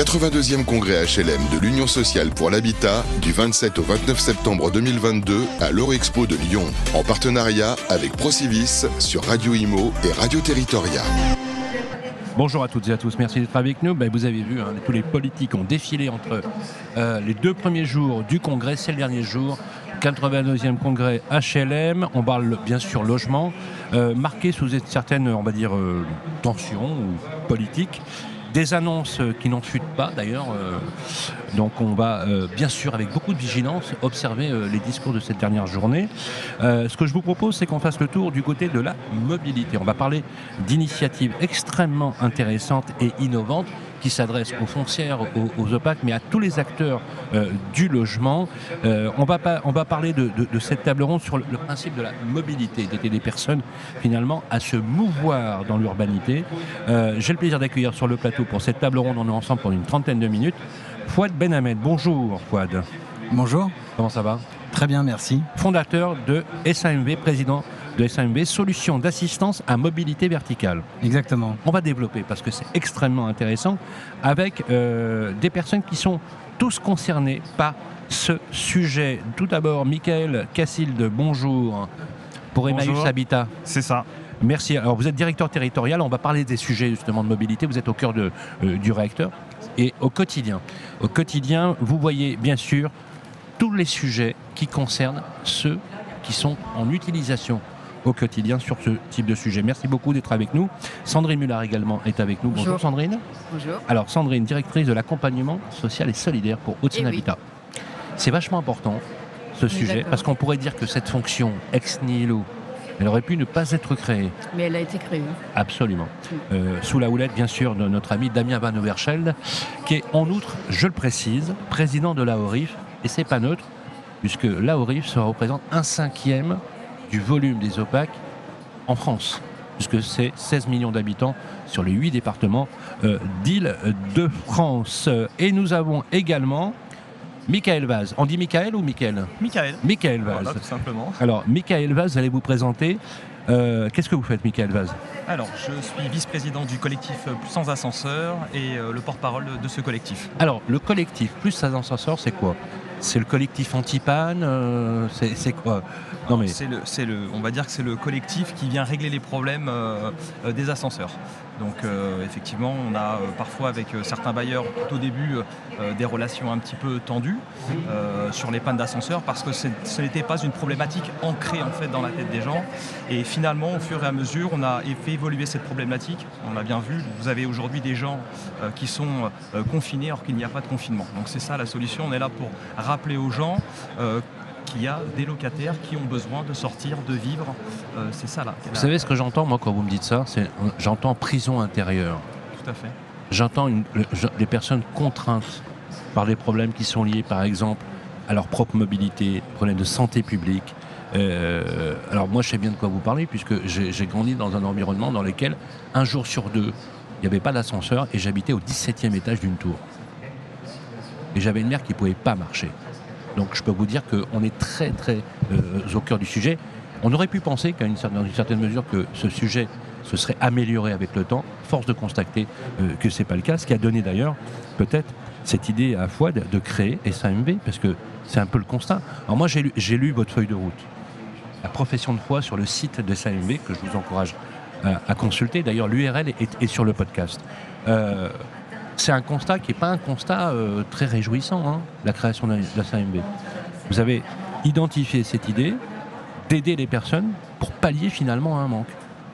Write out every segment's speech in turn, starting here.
82e congrès HLM de l'Union sociale pour l'habitat du 27 au 29 septembre 2022 à l'Eurexpo de Lyon, en partenariat avec Procivis sur Radio Imo et Radio Territoria. Bonjour à toutes et à tous, merci d'être avec nous. Ben, vous avez vu, hein, tous les politiques ont défilé entre euh, les deux premiers jours du congrès, c'est le dernier jour. 82e congrès HLM, on parle bien sûr logement, euh, marqué sous une certaine, on va dire, euh, tension ou politique. Des annonces qui n'en futent pas d'ailleurs. euh, donc on va euh, bien sûr avec beaucoup de vigilance observer euh, les discours de cette dernière journée. Euh, ce que je vous propose c'est qu'on fasse le tour du côté de la mobilité. On va parler d'initiatives extrêmement intéressantes et innovantes qui s'adressent aux foncières, aux, aux OPAC, mais à tous les acteurs euh, du logement. Euh, on, va pas, on va parler de, de- de cette table ronde sur le, le principe de la mobilité, d'aider les personnes finalement à se mouvoir dans l'urbanité. Euh, J'ai le plaisir d'accueillir sur le plateau pour cette table ronde, on est ensemble pour une trentaine de minutes, Fouad Benhamed. Bonjour Fouad, Bonjour, comment ça va? Très bien, merci. Fondateur de SAMV, président de SAMV, Solutions d'assistance à mobilité verticale. Exactement. On va développer parce que c'est extrêmement intéressant avec euh, des personnes qui sont tous concernées par ce sujet. Tout d'abord, Michael Cassilde, bonjour pour Emmaüs Bonjour. Habitat. C'est ça. Merci. Alors, vous êtes directeur territorial. On va parler des sujets justement de mobilité. Vous êtes au cœur de, euh, du réacteur. Et au quotidien, au quotidien, vous voyez bien sûr tous les sujets qui concernent ceux qui sont en utilisation au quotidien sur ce type de sujet. Merci beaucoup d'être avec nous. Sandrine Muller également est avec nous. Bonjour, Bonjour. Sandrine. Bonjour. Alors Sandrine, directrice de l'accompagnement social et solidaire pour Haute-Seine Eh oui. Habitat. C'est vachement important ce sujet parce qu'on pourrait dire que cette fonction ex nihilo, elle aurait pu ne pas être créée. Mais elle a été créée. Absolument. Euh, sous la houlette, bien sûr, de notre ami Damien Van Overschelde, qui est en outre, je le précise, président de l'AORIF. Et c'est pas neutre, puisque l'AORIF, ça représente un cinquième du volume des OPAC en France, puisque c'est 16 millions d'habitants sur les 8 départements euh, d'Île-de-France. Et nous avons également Michael Vaz. On dit Michael ou Michael Michael. Michael Vaz. Voilà, tout simplement. Alors, Michael Vaz, vous allez vous présenter. Euh, Qu'est-ce que vous faites, Michael Vaz? Alors, je suis vice-président du collectif Plus sans ascenseur et euh, le porte-parole de ce collectif. Alors, le collectif plus ça ascenseurs, c'est quoi? C'est le collectif anti-panne euh, C'est quoi Non mais le, le, on va dire que c'est le collectif qui vient régler les problèmes euh, euh, des ascenseurs. Donc, euh, effectivement, on a euh, parfois avec euh, certains bailleurs, tout au début, des relations un petit peu tendues sur les pannes d'ascenseurs parce que ce n'était pas une problématique ancrée en fait dans la tête des gens. Et finalement, au fur et à mesure, on a fait évoluer cette problématique. On l'a bien vu. Vous avez aujourd'hui des gens qui sont confinés alors qu'il n'y a pas de confinement. Donc c'est ça la solution. On est là pour rappeler aux gens qu'il y a des locataires qui ont besoin de sortir, de vivre. Euh, c'est ça là. vous savez ce que j'entends moi quand vous me dites ça C'est j'entends prison intérieure. Tout à fait. J'entends une- le- je- des personnes contraintes par des problèmes qui sont liés, par exemple, à leur propre mobilité, problèmes de santé publique. Euh, alors moi, je sais bien de quoi vous parlez, puisque j'ai j'ai grandi dans un environnement dans lequel, un jour sur deux, il n'y avait pas d'ascenseur et j'habitais au 17e étage d'une tour. Et j'avais une mère qui ne pouvait pas marcher. Donc je peux vous dire qu'on est très très euh, au cœur du sujet. On aurait pu penser qu'à une, une certaine mesure que ce sujet se serait amélioré avec le temps. Force de constater euh, que ce n'est pas le cas. Ce qui a donné d'ailleurs peut-être cette idée à Fouad de créer SAMV, parce que c'est un peu le constat. Alors moi j'ai lu, votre feuille de route, la profession de foi sur le site de SAMV, que je vous encourage à, consulter. D'ailleurs l'URL est, est sur le podcast. Euh, c'est un constat qui n'est pas un constat euh, très réjouissant, hein, la création de la SAMV. Vous avez identifié cette idée d'aider les personnes pour pallier finalement un manque.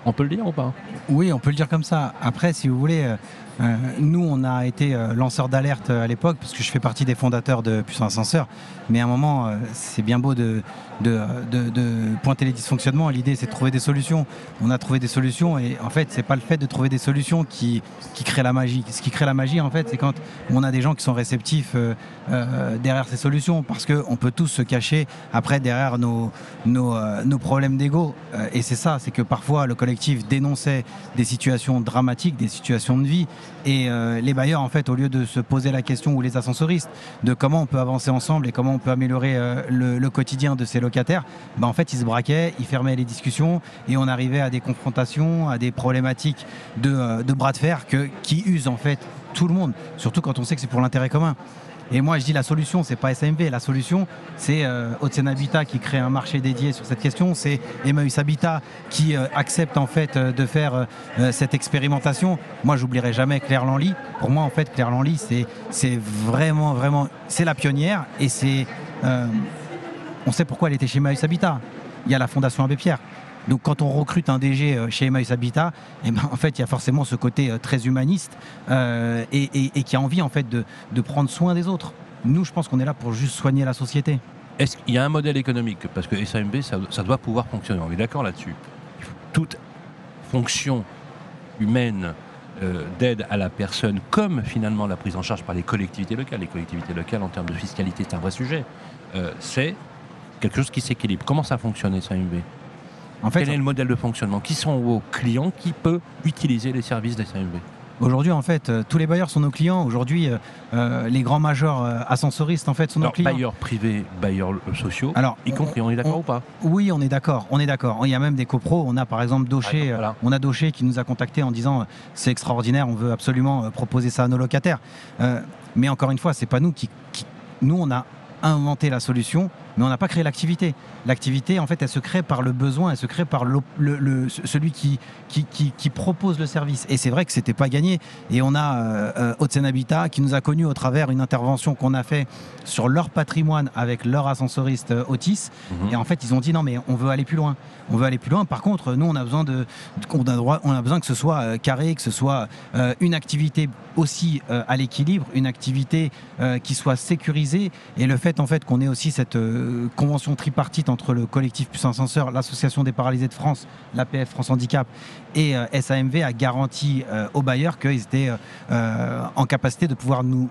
On peut le dire ou pas? Oui, on peut le dire comme ça. Après, si vous voulez, euh, nous, on a été euh, lanceurs d'alerte euh, à l'époque, parce que je fais partie des fondateurs de Puissant Ascenseur. Mais à un moment, c'est bien beau de, pointer les dysfonctionnements. L'idée, c'est de trouver des solutions. On a trouvé des solutions, et en fait, c'est pas le fait de trouver des solutions qui, crée la magie. Ce qui crée la magie, en fait, c'est quand on a des gens qui sont réceptifs derrière ces solutions, parce qu'on peut tous se cacher après derrière nos, nos, problèmes d'ego. Et c'est ça, c'est que parfois le collectif dénonçait des situations dramatiques, des situations de vie, et euh, les bailleurs, en fait, au lieu de se poser la question, ou les ascensoristes, de comment on peut avancer ensemble et comment on peut améliorer euh, le, quotidien de ces locataires, ben, en fait, ils se braquaient, ils fermaient les discussions, et on arrivait à des confrontations, à des problématiques de, euh, bras de fer qui usent en fait tout le monde, surtout quand on sait que c'est pour l'intérêt commun. Et moi, je dis la solution, c'est pas SMV. La solution, c'est euh, Haute-Seine Habitat qui crée un marché dédié sur cette question. C'est Emmaüs Habitat qui euh, accepte en fait euh, de faire euh, cette expérimentation. Moi, j'oublierai jamais Claire Lanly. Pour moi, en fait, Claire Lanly, c'est c'est vraiment, vraiment, c'est la pionnière et c'est. on sait pourquoi elle était chez Emmaüs Habitat. Il y a la Fondation Abbé Pierre. Donc quand on recrute un DG euh, chez Emmaüs Habitat, eh ben, en fait, il y a forcément ce côté euh, très humaniste euh, et, qui a envie en fait de, prendre soin des autres. Nous, je pense qu'on est là pour juste soigner la société. Est-ce qu'il y a un modèle économique? Parce que SAMB, ça, doit pouvoir fonctionner. On est d'accord là-dessus. Toute fonction humaine d'aide à la personne, comme finalement la prise en charge par les collectivités locales. Les collectivités locales, en termes de fiscalité, c'est un vrai sujet. C'est quelque chose qui s'équilibre. Comment ça fonctionne, SAMB En fait, Quel est le modèle de fonctionnement Qui sont vos clients Qui peut utiliser les services des SAMB aujourd'hui, en fait, euh, tous les bailleurs sont nos clients. Aujourd'hui, euh, euh, les grands majors ascensoristes, en fait, sont nos clients. bailleurs privés, bailleurs sociaux, Alors, y compris, on est d'accord ou pas Oui, on est d'accord. On est d'accord. Il y a même des copros. On a par exemple Docher. voilà. euh, On a Docher qui nous a contacté en disant c'est extraordinaire. On veut absolument proposer ça à nos locataires. Euh, mais encore une fois, c'est pas nous qui, qui- Nous, on a inventé la solution, mais on n'a pas créé l'activité. L'activité, en fait, elle se crée par le besoin, elle se crée par le, le- celui qui, qui, qui- qui propose le service. Et c'est vrai que c'était pas gagné. Et on a euh, euh, Haute-Seine Habitat qui nous a connus au travers une intervention qu'on a fait sur leur patrimoine avec leur ascensoriste euh, Otis. Mhm. Et en fait, ils ont dit non, mais on veut aller plus loin. On veut aller plus loin. Par contre, nous, on a besoin de, on a droit, on a besoin que ce soit euh, carré, que ce soit euh, une activité aussi euh, à l'équilibre, une activité euh, qui soit sécurisée. Et le fait, en fait, qu'on ait aussi cette euh, convention tripartite entre le collectif Puissance Ascenseur, l'association des paralysés de France, l'APF France Handicap et euh, SAMV a garanti euh, aux bailleurs qu'ils étaient euh, en capacité de pouvoir nous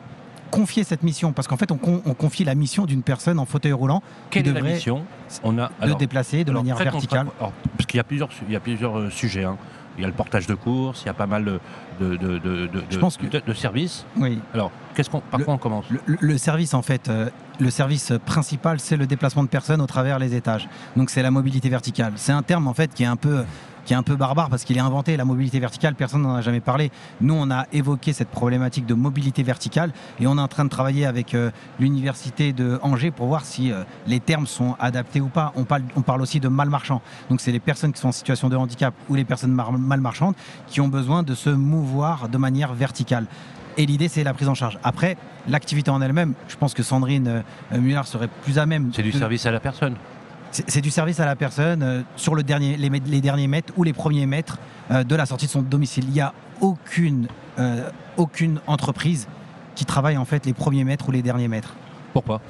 confier cette mission parce qu'en fait on, con- on confie la mission d'une personne en fauteuil roulant Quelle qui est la devrait mission? On a déplacer de alors, manière verticale. alors, parce qu'il y a plusieurs, il y a plusieurs euh, sujets. hein. Il y a le portage de courses, il y a pas mal de, de, de, de, de- Je pense que- de- de services. Oui. Alors, qu'est-ce qu'on, par Le- quoi on commence? le service en fait, euh, le service principal, c'est le déplacement de personnes au travers les étages. Donc c'est la mobilité verticale. C'est un terme en fait qui est un peu qui est un peu barbare parce qu'il est inventé la mobilité verticale, personne n'en a jamais parlé. Nous, on a évoqué cette problématique de mobilité verticale et on est en train de travailler avec euh, l'université de Angers pour voir si euh, les termes sont adaptés ou pas. On parle, on parle aussi de mal marchands. Donc c'est les personnes qui sont en situation de handicap ou les personnes mal marchandes qui ont besoin de se mouvoir de manière verticale. Et l'idée, c'est la prise en charge. Après, l'activité en elle-même, je pense que Sandrine euh, Muller serait plus à même. C'est du service à la personne. C'est du service à la personne euh, sur le dernier, les, derniers mètres ou les premiers mètres euh, de la sortie de son domicile. Il n'y a aucune, euh, aucune entreprise qui travaille en fait les premiers mètres ou les derniers mètres Pourquoi?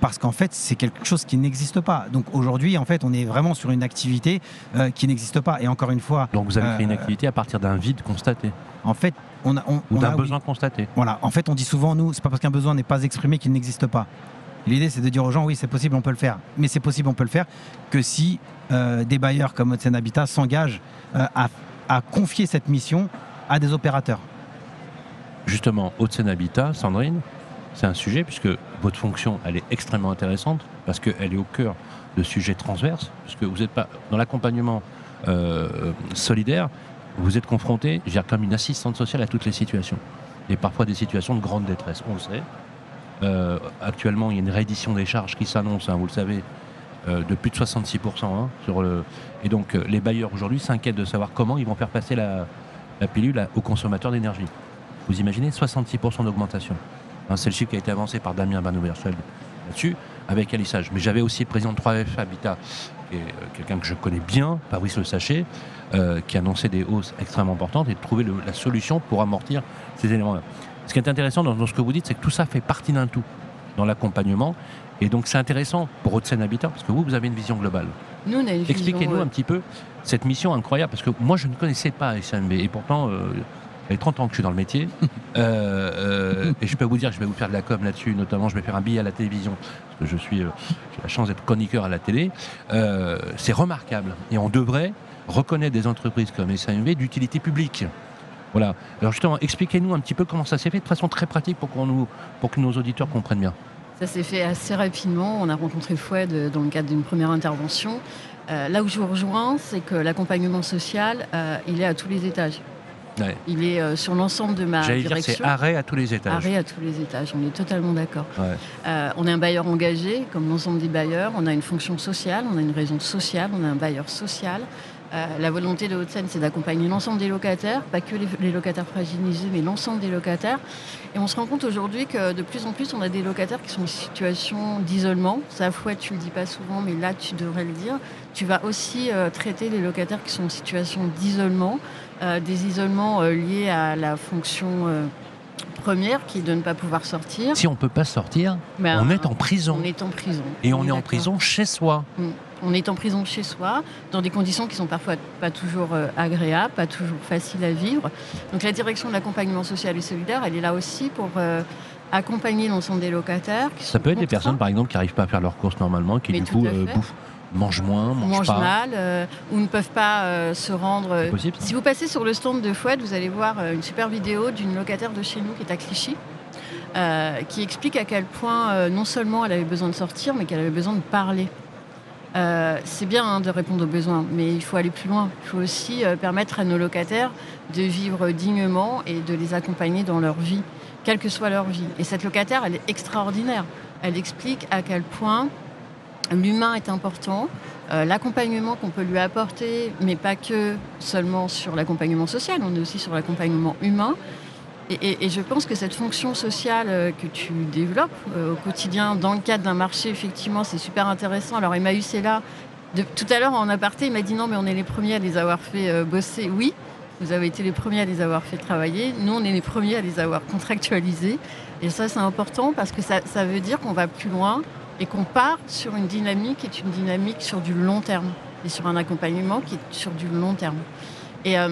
Parce qu'en fait c'est quelque chose qui n'existe pas. Donc aujourd'hui en fait on est vraiment sur une activité euh, qui n'existe pas. Et encore une fois, Donc vous avez créé une activité à partir d'un vide constaté en fait on a, on, ou d'un oui, besoin constaté. Voilà, en fait, on dit souvent, nous, c'est pas parce qu'un besoin n'est pas exprimé qu'il n'existe pas. L'idée, c'est de dire aux gens, oui, c'est possible, on peut le faire. Mais c'est possible, on peut le faire que si euh, des bailleurs comme Haute-Seine Habitat s'engagent euh, à, confier cette mission à des opérateurs. Justement, Haute-Seine Habitat, Sandrine, c'est un sujet puisque votre fonction, elle est extrêmement intéressante parce qu'elle est au cœur de sujets transverses, puisque vous n'êtes pas dans l'accompagnement euh, solidaire, vous êtes confronté, je veux dire, comme une assistante sociale à toutes les situations. Et parfois des situations de grande détresse, on le sait. Euh, actuellement, il y a une réédition des charges qui s'annonce, hein, vous le savez, euh, de plus de 66%. hein. Et donc, euh, les bailleurs aujourd'hui s'inquiètent de savoir comment ils vont faire passer la, pilule à- aux consommateurs d'énergie. Vous imaginez 66% d'augmentation. Hein, c'est le chiffre qui a été avancé par Damien Banouberscheld là-dessus, avec alissage. Mais j'avais aussi le président de 3F Habitat, qui est quelqu'un que je connais bien, Fabrice Le Sachet, qui annonçait des hausses extrêmement importantes et de trouver la solution pour amortir ces éléments-là. Ce qui est intéressant dans, dans ce que vous dites, c'est que tout ça fait partie d'un tout dans l'accompagnement. Et donc c'est intéressant pour Haute-Seine Habitat, parce que vous, vous avez une vision globale. Nous, on a une Expliquez-nous euh, un petit peu cette mission incroyable, parce que moi, je ne connaissais pas SMB, et pourtant, euh, il y a 30 ans que je suis dans le métier, Euh, euh, et je peux vous dire, je vais vous faire de la com là-dessus, notamment, je vais faire un billet à la télévision, parce que je suis, euh, j'ai la chance d'être chroniqueur à la télé. Euh, c'est remarquable, et on devrait reconnaître des entreprises comme SMB d'utilité publique. Voilà. Alors justement, expliquez-nous un petit peu comment ça s'est fait de façon très pratique pour, qu'on nous, pour que nos auditeurs comprennent bien. Ça s'est fait assez rapidement. On a rencontré Foued euh, dans le cadre d'une première intervention. Euh, là où je vous rejoins, c'est que l'accompagnement social, euh, il est à tous les étages. Ouais. Il est euh, sur l'ensemble de ma J'allais dire direction. c'est arrêt à tous les étages. Arrêt à tous les étages, on est totalement d'accord. Ouais. Euh, on est un bailleur engagé, comme l'ensemble des bailleurs. On a une fonction sociale, on a une raison sociale, on a un bailleur social. Euh, la volonté de Haute-Seine, c'est d'accompagner l'ensemble des locataires, pas que les, locataires fragilisés, mais l'ensemble des locataires. Et on se rend compte aujourd'hui que de plus en plus, on a des locataires qui sont en situation d'isolement. Ça, fois, tu le dis pas souvent, mais là, tu devrais le dire. Tu vas aussi euh, traiter les locataires qui sont en situation d'isolement, euh, des isolements liés à la fonction première, qui est de ne pas pouvoir sortir. Si on peut pas sortir, Ben, on est en prison. on est en prison. Et on est en prison chez soi. On est en prison chez soi, dans des conditions qui sont parfois pas toujours euh, agréables, pas toujours faciles à vivre. Donc la direction de l'accompagnement social et solidaire, elle est là aussi pour euh, accompagner l'ensemble des locataires. qui Ça sont peut être des personnes, par exemple, qui n'arrivent pas à faire leurs courses normalement, qui Mais du coup euh, bouffent, mangent moins, mangent, pas. mal, euh, ou ne peuvent pas euh, se rendre. euh, possible. Si vous passez sur le stand de Fouad, vous allez voir une super vidéo d'une locataire de chez nous qui est à Clichy, euh, qui explique à quel point non seulement elle avait besoin de sortir, mais qu'elle avait besoin de parler. Euh, c'est bien hein, de répondre aux besoins, mais il faut aller plus loin. Il faut aussi euh, permettre à nos locataires de vivre dignement et de les accompagner dans leur vie, quelle que soit leur vie. Et cette locataire, elle est extraordinaire. Elle explique à quel point l'humain est important, euh, l'accompagnement qu'on peut lui apporter, mais pas que seulement sur l'accompagnement social, on est aussi sur l'accompagnement humain. Et, je pense que cette fonction sociale euh, que tu développes euh, au quotidien dans le cadre d'un marché, effectivement, c'est super intéressant. Alors Emmaüs est là. Tout à l'heure en aparté, il m'a dit non, mais on est les premiers à les avoir fait bosser. Oui, vous avez été les premiers à les avoir fait travailler. Nous, on est les premiers à les avoir contractualisés. Et ça, c'est important parce que ça veut dire qu'on va plus loin et qu'on part sur une dynamique qui est une dynamique sur du long terme et sur un accompagnement qui est sur du long terme. Et euh,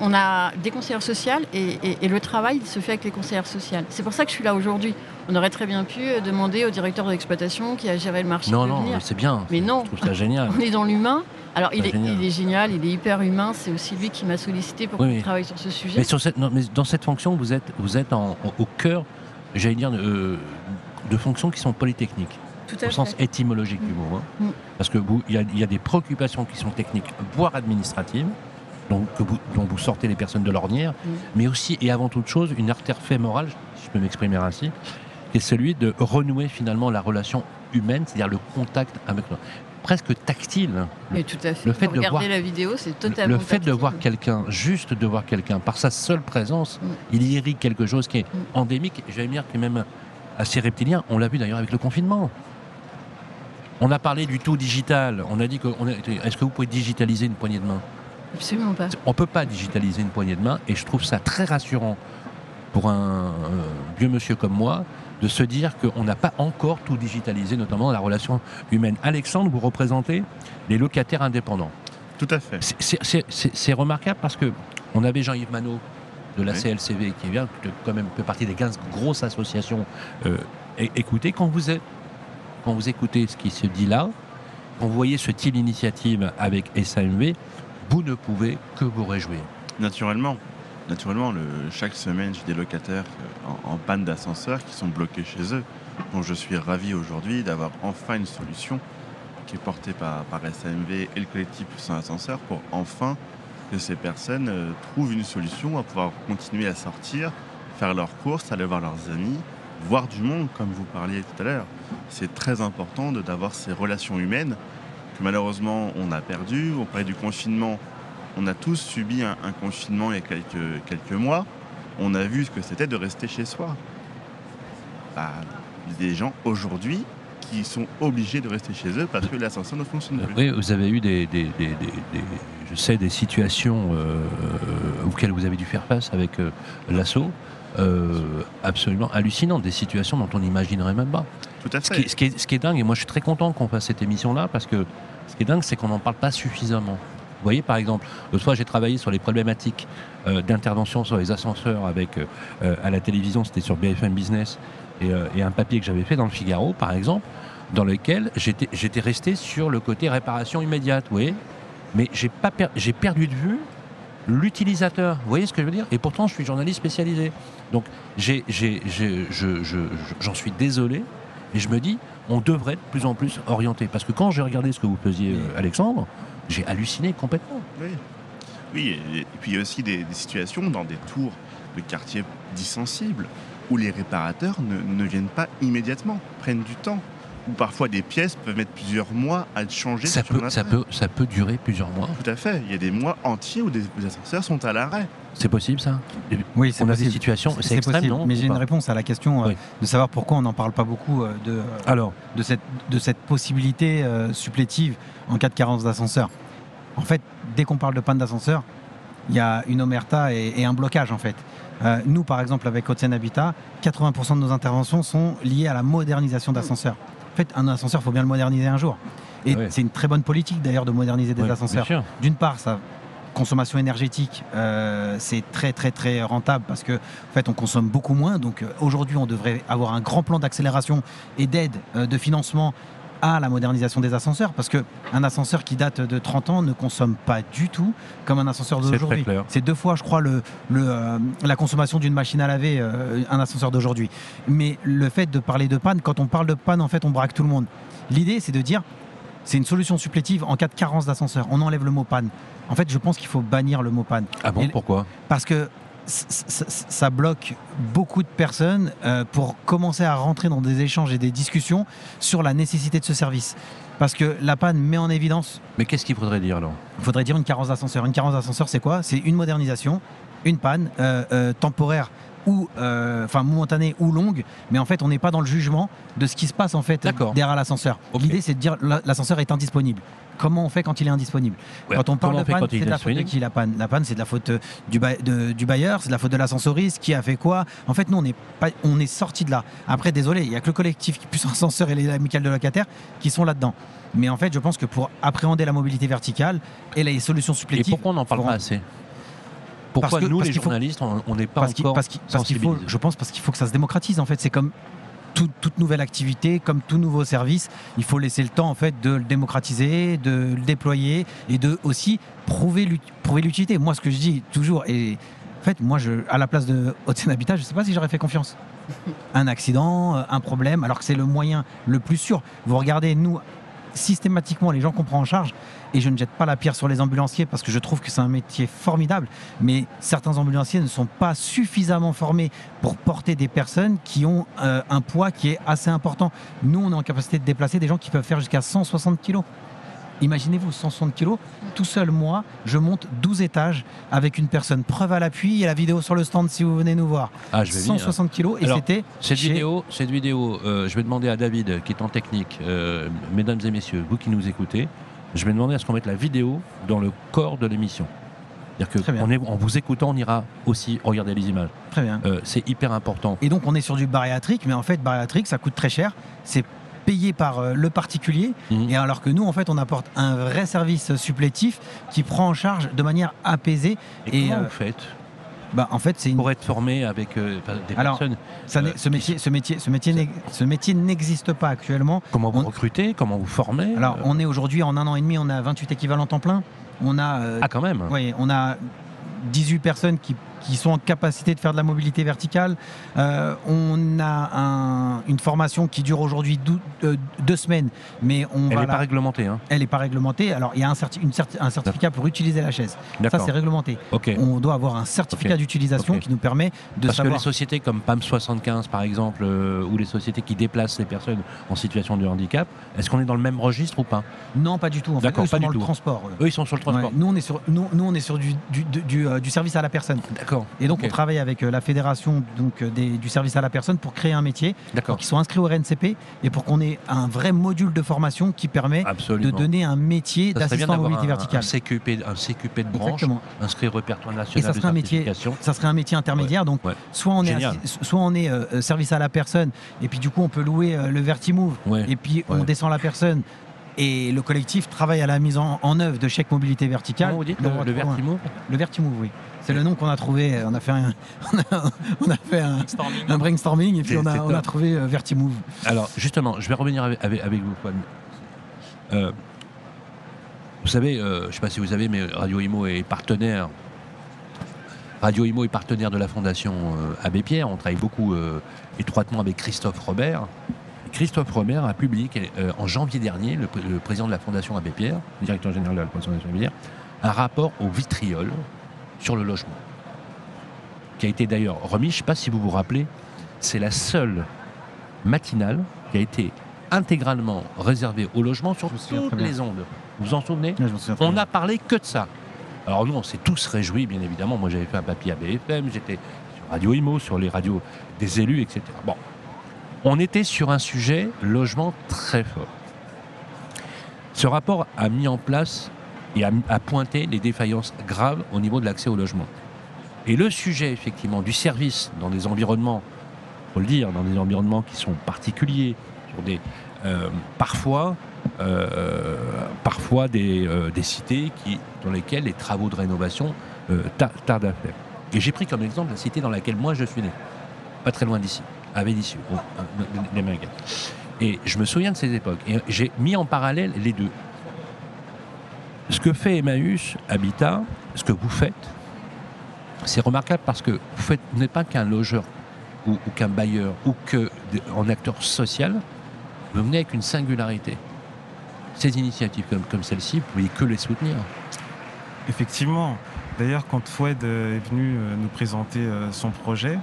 on a des conseillères sociales et, et- et le travail il se fait avec les conseillères sociales. C'est pour ça que je suis là aujourd'hui. On aurait très bien pu euh, demander au directeur de l'exploitation qui a géré le marché Non, de non, c'est bien. Mais non. Je trouve ça génial. On est dans l'humain. Alors il est, génial. il est génial, il est hyper humain. C'est aussi lui qui m'a sollicité pour Oui, qu'on travaille sur ce sujet. Mais, sur cette, non, mais dans cette fonction, vous êtes, vous êtes en- en- au cœur, j'allais dire, de, euh, de fonctions qui sont polytechniques, au sens fait. étymologique du mot. hein. Mm. Parce que il y, a- il y a des préoccupations qui sont techniques, voire administratives, donc, que vous, dont vous sortez les personnes de l'ornière, Mm. mais aussi et avant toute chose, une artère fémorale, si je peux m'exprimer ainsi, qui est celui de renouer finalement la relation humaine, c'est-à-dire le contact avec le- presque tactile. Mais tout à fait. le fait de Regarder voir- la vidéo, c'est Le- totalement. Le fait de voir quelqu'un, juste de voir quelqu'un, par sa seule présence, Mm. il irrigue quelque chose qui est Mm. endémique, j'allais dire qui est même assez reptilien. On l'a vu d'ailleurs avec le confinement. On a parlé du tout digital. On a dit que. Est-ce que vous pouvez digitaliser une poignée de main? Absolument pas. On ne peut pas digitaliser une poignée de main, et je trouve ça très rassurant pour un euh, vieux monsieur comme moi de se dire qu'on n'a pas encore tout digitalisé, notamment dans la relation humaine. Alexandre, vous représentez les locataires indépendants. Tout à fait. C'est- remarquable parce que on avait Jean-Yves Manot de la Oui. CLCV qui vient de- quand même fait partie des 15 grosses associations. Euh, écoutez, quand vous, êtes, quand vous écoutez ce qui se dit là, quand vous voyez ce type d'initiative avec SAMV, vous ne pouvez que vous réjouir. Naturellement. Naturellement, le- chaque semaine, j'ai des locataires euh, en, panne d'ascenseur qui sont bloqués chez eux. Donc je suis ravi aujourd'hui d'avoir enfin une solution qui est portée par, par SAMV et le collectif sans ascenseur pour enfin que ces personnes euh, trouvent une solution à pouvoir continuer à sortir, faire leurs courses, aller voir leurs amis, voir du monde comme vous parliez tout à l'heure. C'est très important d'avoir ces relations humaines que malheureusement on a perdues. Parlait du confinement, on a tous subi un, confinement il y a quelques, quelques mois. On a vu ce que c'était de rester chez soi. Bah, des gens aujourd'hui qui sont obligés de rester chez eux parce que l'ascenseur ne fonctionne plus. Vous avez eu des- des- des- je sais, des situations euh, auxquelles vous avez dû faire face avec euh, l'assaut. euh, absolument hallucinantes, des situations dont on n'imaginerait même pas. Tout à Ce fait. qui, ce qui est- ce qui est dingue, et moi je suis très content qu'on fasse cette émission-là, parce que ce qui est dingue, c'est qu'on n'en parle pas suffisamment. Vous voyez, par exemple, l'autre fois j'ai travaillé sur les problématiques euh, d'intervention sur les ascenseurs avec, euh, euh, à la télévision, c'était sur BFM Business, et, euh, et un papier que j'avais fait dans le Figaro, par exemple, dans lequel j'étais j'étais resté sur le côté réparation immédiate, vous voyez mais j'ai pas per- j'ai perdu de vue l'utilisateur. Vous voyez ce que je veux dire? Et pourtant, je suis journaliste spécialisé. Donc, je- je- j'en suis désolé. Et je me dis, on devrait de plus en plus orienter. Parce que quand j'ai regardé ce que vous faisiez, euh, Alexandre, j'ai halluciné complètement. Oui. Oui, et, et puis il y a aussi des, des situations dans des tours de quartiers dits sensibles où les réparateurs ne, ne viennent pas immédiatement, prennent du temps. Ou parfois des pièces peuvent mettre plusieurs mois à être changées. Ça peut, ça, peut, ça peut durer plusieurs mois. Tout à fait. Il y a des mois entiers où des, des ascenseurs sont à l'arrêt. C'est possible ça? Oui, On a des situations, c'est extrême, possible. non? Mais j'ai une réponse à la question euh, Oui. de savoir pourquoi on n'en parle pas beaucoup euh, de, Alors, de, cette, de cette possibilité euh, supplétive en cas de carence d'ascenseur. En fait, dès qu'on parle de panne d'ascenseur, il y a une omerta et, et un blocage en fait. Euh, nous, par exemple, avec Haute-Seine Habitat, 80% de nos interventions sont liées à la modernisation d'ascenseurs. En fait, un ascenseur, il faut bien le moderniser un jour. Et c'est une très bonne politique d'ailleurs de moderniser des ascenseurs. D'une part, sa consommation énergétique, euh, c'est très très très rentable parce que en fait, on consomme beaucoup moins. Donc euh, aujourd'hui, on devrait avoir un grand plan d'accélération et d'aide euh, de financement à la modernisation des ascenseurs parce que un ascenseur qui date de 30 ans ne consomme pas du tout comme un ascenseur d'aujourd'hui. C'est deux fois, je crois, le, le, euh, la consommation d'une machine à laver, euh, un ascenseur d'aujourd'hui. Mais le fait de parler de panne, quand on parle de panne, en fait, on braque tout le monde. L'idée, c'est de dire, c'est une solution supplétive en cas de carence d'ascenseur. On enlève le mot panne. En fait, je pense qu'il faut bannir le mot panne. Ah bon, Et- pourquoi? Parce que ça bloque beaucoup de personnes euh, pour commencer à rentrer dans des échanges et des discussions sur la nécessité de ce service. Parce que la panne met en évidence Mais qu'est-ce qu'il faudrait dire alors? Il faudrait dire une carence d'ascenseur. Une carence d'ascenseur, c'est quoi? C'est une modernisation, une panne euh, euh, temporaire ou enfin momentanée ou longue, mais en fait on n'est pas dans le jugement de ce qui se passe en fait derrière l'ascenseur. L'idée c'est de dire la- l'ascenseur est indisponible. Comment on fait quand il est indisponible Ouais, Quand on parle de panne, c'est de la faute de qui la panne? La panne c'est de la faute euh, du, ba- de- du bailleur, c'est de la faute de l'ascensoriste, qui a fait quoi? En fait nous on est, pas, on est sorti de là. Après désolé, il n'y a que le collectif qui puisse ascenseur et les amicales de locataires qui sont là-dedans. Mais en fait je pense que pour appréhender la mobilité verticale et les solutions Et supplétives, pourquoi on n'en parle pas assez? Pourquoi Parce que- nous, parce les faut- journalistes, on n'est pas parce encore parce qu'il- parce qu'il faut, sensibilisés? je pense parce qu'il faut que ça se démocratise en fait. C'est comme tout- toute nouvelle activité, comme tout nouveau service, il faut laisser le temps en fait de le démocratiser, de le déployer et de aussi prouver l'ut- prouver l'utilité. Moi, ce que je dis toujours et en fait, moi, à la place de Haute-Seine Habitat, je ne sais pas si j'aurais fait confiance. Un accident, un problème, alors que c'est le moyen le plus sûr. Vous regardez, nous, systématiquement, les gens qu'on prend en charge, et je ne jette pas la pierre sur les ambulanciers parce que je trouve que c'est un métier formidable, mais certains ambulanciers ne sont pas suffisamment formés pour porter des personnes qui ont euh, un poids qui est assez important. Nous, on est en capacité de déplacer des gens qui peuvent faire jusqu'à 160 kilos. Imaginez-vous, 160 kilos, tout seul, moi, je monte 12 étages avec une personne. Preuve à l'appui, il y a la vidéo sur le stand si vous venez nous voir. Ah, je vais venir. 160 kilos, et c'était Cette chez- vidéo, cette vidéo euh, je vais demander à David, qui est en technique, euh, mesdames et messieurs, vous qui nous écoutez, je vais demander à ce qu'on mette la vidéo dans le corps de l'émission. C'est-à-dire est- en vous écoutant, on ira aussi regarder les images. Très bien. Euh, c'est hyper important. Et donc on est sur du bariatrique, mais en fait bariatrique ça coûte très cher. C'est payé par euh, le particulier, Mhm. et alors que nous en fait on apporte un vrai service supplétif qui prend en charge de manière apaisée. Et, Et, comment euh, vous faites? Bah en fait c'est une... pour être formé avec euh, des Alors, personnes ça euh, ce métier, ce métier, ce métier, ce métier n'existe pas actuellement. Comment vous on- recrutez? Comment vous formez? Alors Euh, on est aujourd'hui en un an et demi, on a 28 équivalents temps plein. On a Ah, quand même Oui, on a 18 personnes qui, qui sont en capacité de faire de la mobilité verticale. Euh, on a un- une formation qui dure aujourd'hui euh, deux semaines, mais on Elle n'est pas réglementée. Hein. elle n'est pas réglementée. Alors, il y a un, certi- une certi- un certificat pour utiliser la chaise. Ça, c'est réglementé. Ok. On doit avoir un certificat d'utilisation qui nous permet de Parce que savoir. les sociétés comme PAM75 par exemple, euh, ou les sociétés qui déplacent les personnes en situation de handicap, est-ce qu'on est dans le même registre ou pas? Non, pas du tout. En fait, D'accord, eux sont pas du dans le tout. transport. eux. Ils sont sur le transport. Ouais, nous, on est sur, nous, nous, on est sur du, du, du service à la personne. D'accord. Et donc, on travaille avec euh, la fédération donc, euh, des- du service à la personne pour créer un métier, D'accord. pour qu'ils soient inscrits au RNCP et pour qu'on ait un vrai module de formation qui permet Absolument. de donner un métier Ça d'assistant à d'avoir mobilité un, verticale. un CQP, un CQP de branche, Exactement. inscrit au répertoire Et national ça de serait un métier, ça serait un métier intermédiaire. Donc, Ouais. soit on est, Génial. soit on est euh, service à la personne, et puis du coup, on peut louer euh, le Vertimove, Ouais. et puis on descend la personne. Et le collectif travaille à la mise en, en œuvre de chèque mobilité verticale. Comment vous dites le, va le trop loin. Vertimo Le Vertimove, oui. C'est le nom qu'on a trouvé. On a fait un, on a, on a fait un, un brainstorming et puis on a, on a trouvé euh, Vertimove. Alors, justement, je vais revenir avec, avec- avec vous, Juan. Euh, vous savez, euh, je ne sais pas si vous savez, mais Radio Imo est partenaire. Radio Imo est partenaire de la Fondation euh, Abbé Pierre. On travaille beaucoup euh, étroitement avec Christophe Robert. Christophe Robert a publié euh, en janvier dernier, le, le président de la Fondation Abbé Pierre, le directeur général de la Fondation Abbé Pierre, un rapport au vitriol sur le logement, qui a été d'ailleurs remis, je ne sais pas si vous vous rappelez, c'est la seule matinale qui a été intégralement réservée au logement sur toutes les ondes. Vous vous en souvenez On n'a parlé que de ça. Alors nous, on s'est tous réjouis, bien évidemment. Moi, j'avais fait un papier à BFM, j'étais sur Radio Imo, sur les radios des élus, etc. Bon, on était sur un sujet logement très fort. Ce rapport a mis en place et a, a pointé les défaillances graves au niveau de l'accès au logement. Et le sujet, effectivement, du service dans des environnements, faut le dire, dans des environnements qui sont particuliers, des, euh, parfois, euh, parfois des, euh, des cités qui, dans lesquelles les travaux de rénovation tar- tardent à faire. Et j'ai pris comme exemple la cité dans laquelle moi je suis né, pas très loin d'ici, à Vénissieux, à- les. Et je me souviens de ces époques. Et j'ai mis en parallèle les deux. Ce que fait Emmaüs Habitat, ce que vous faites, c'est remarquable parce que vous, vous n'êtes pas qu'un logeur ou, qu'un bailleur ou qu'un acteur social, vous venez avec une singularité. Ces initiatives comme, celle-ci, vous pouvez que les soutenir. Effectivement. D'ailleurs, quand Foued euh, est venu euh, nous présenter euh, son projet,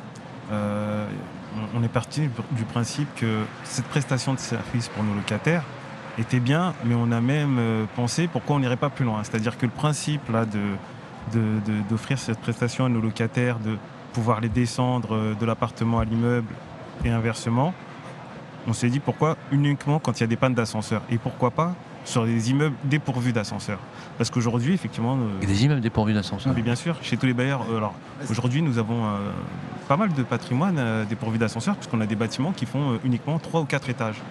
on- est parti du principe que cette prestation de service pour nos locataires était bien, mais on a même euh, pensé pourquoi on n'irait pas plus loin. C'est-à-dire que le principe là, de, de- de- d'offrir cette prestation à nos locataires, de pouvoir les descendre euh, de l'appartement à l'immeuble et inversement, on s'est dit pourquoi uniquement quand il y a des pannes d'ascenseur et pourquoi pas sur des immeubles dépourvus d'ascenseur. Parce qu'aujourd'hui, effectivement, euh, Et des immeubles dépourvus d'ascenseur. mais bien sûr, chez tous les bailleurs. euh, alors, aujourd'hui, nous avons euh, pas mal de patrimoine euh, dépourvu d'ascenseurs, puisqu'on a des bâtiments qui font euh, uniquement 3 ou 4 étages.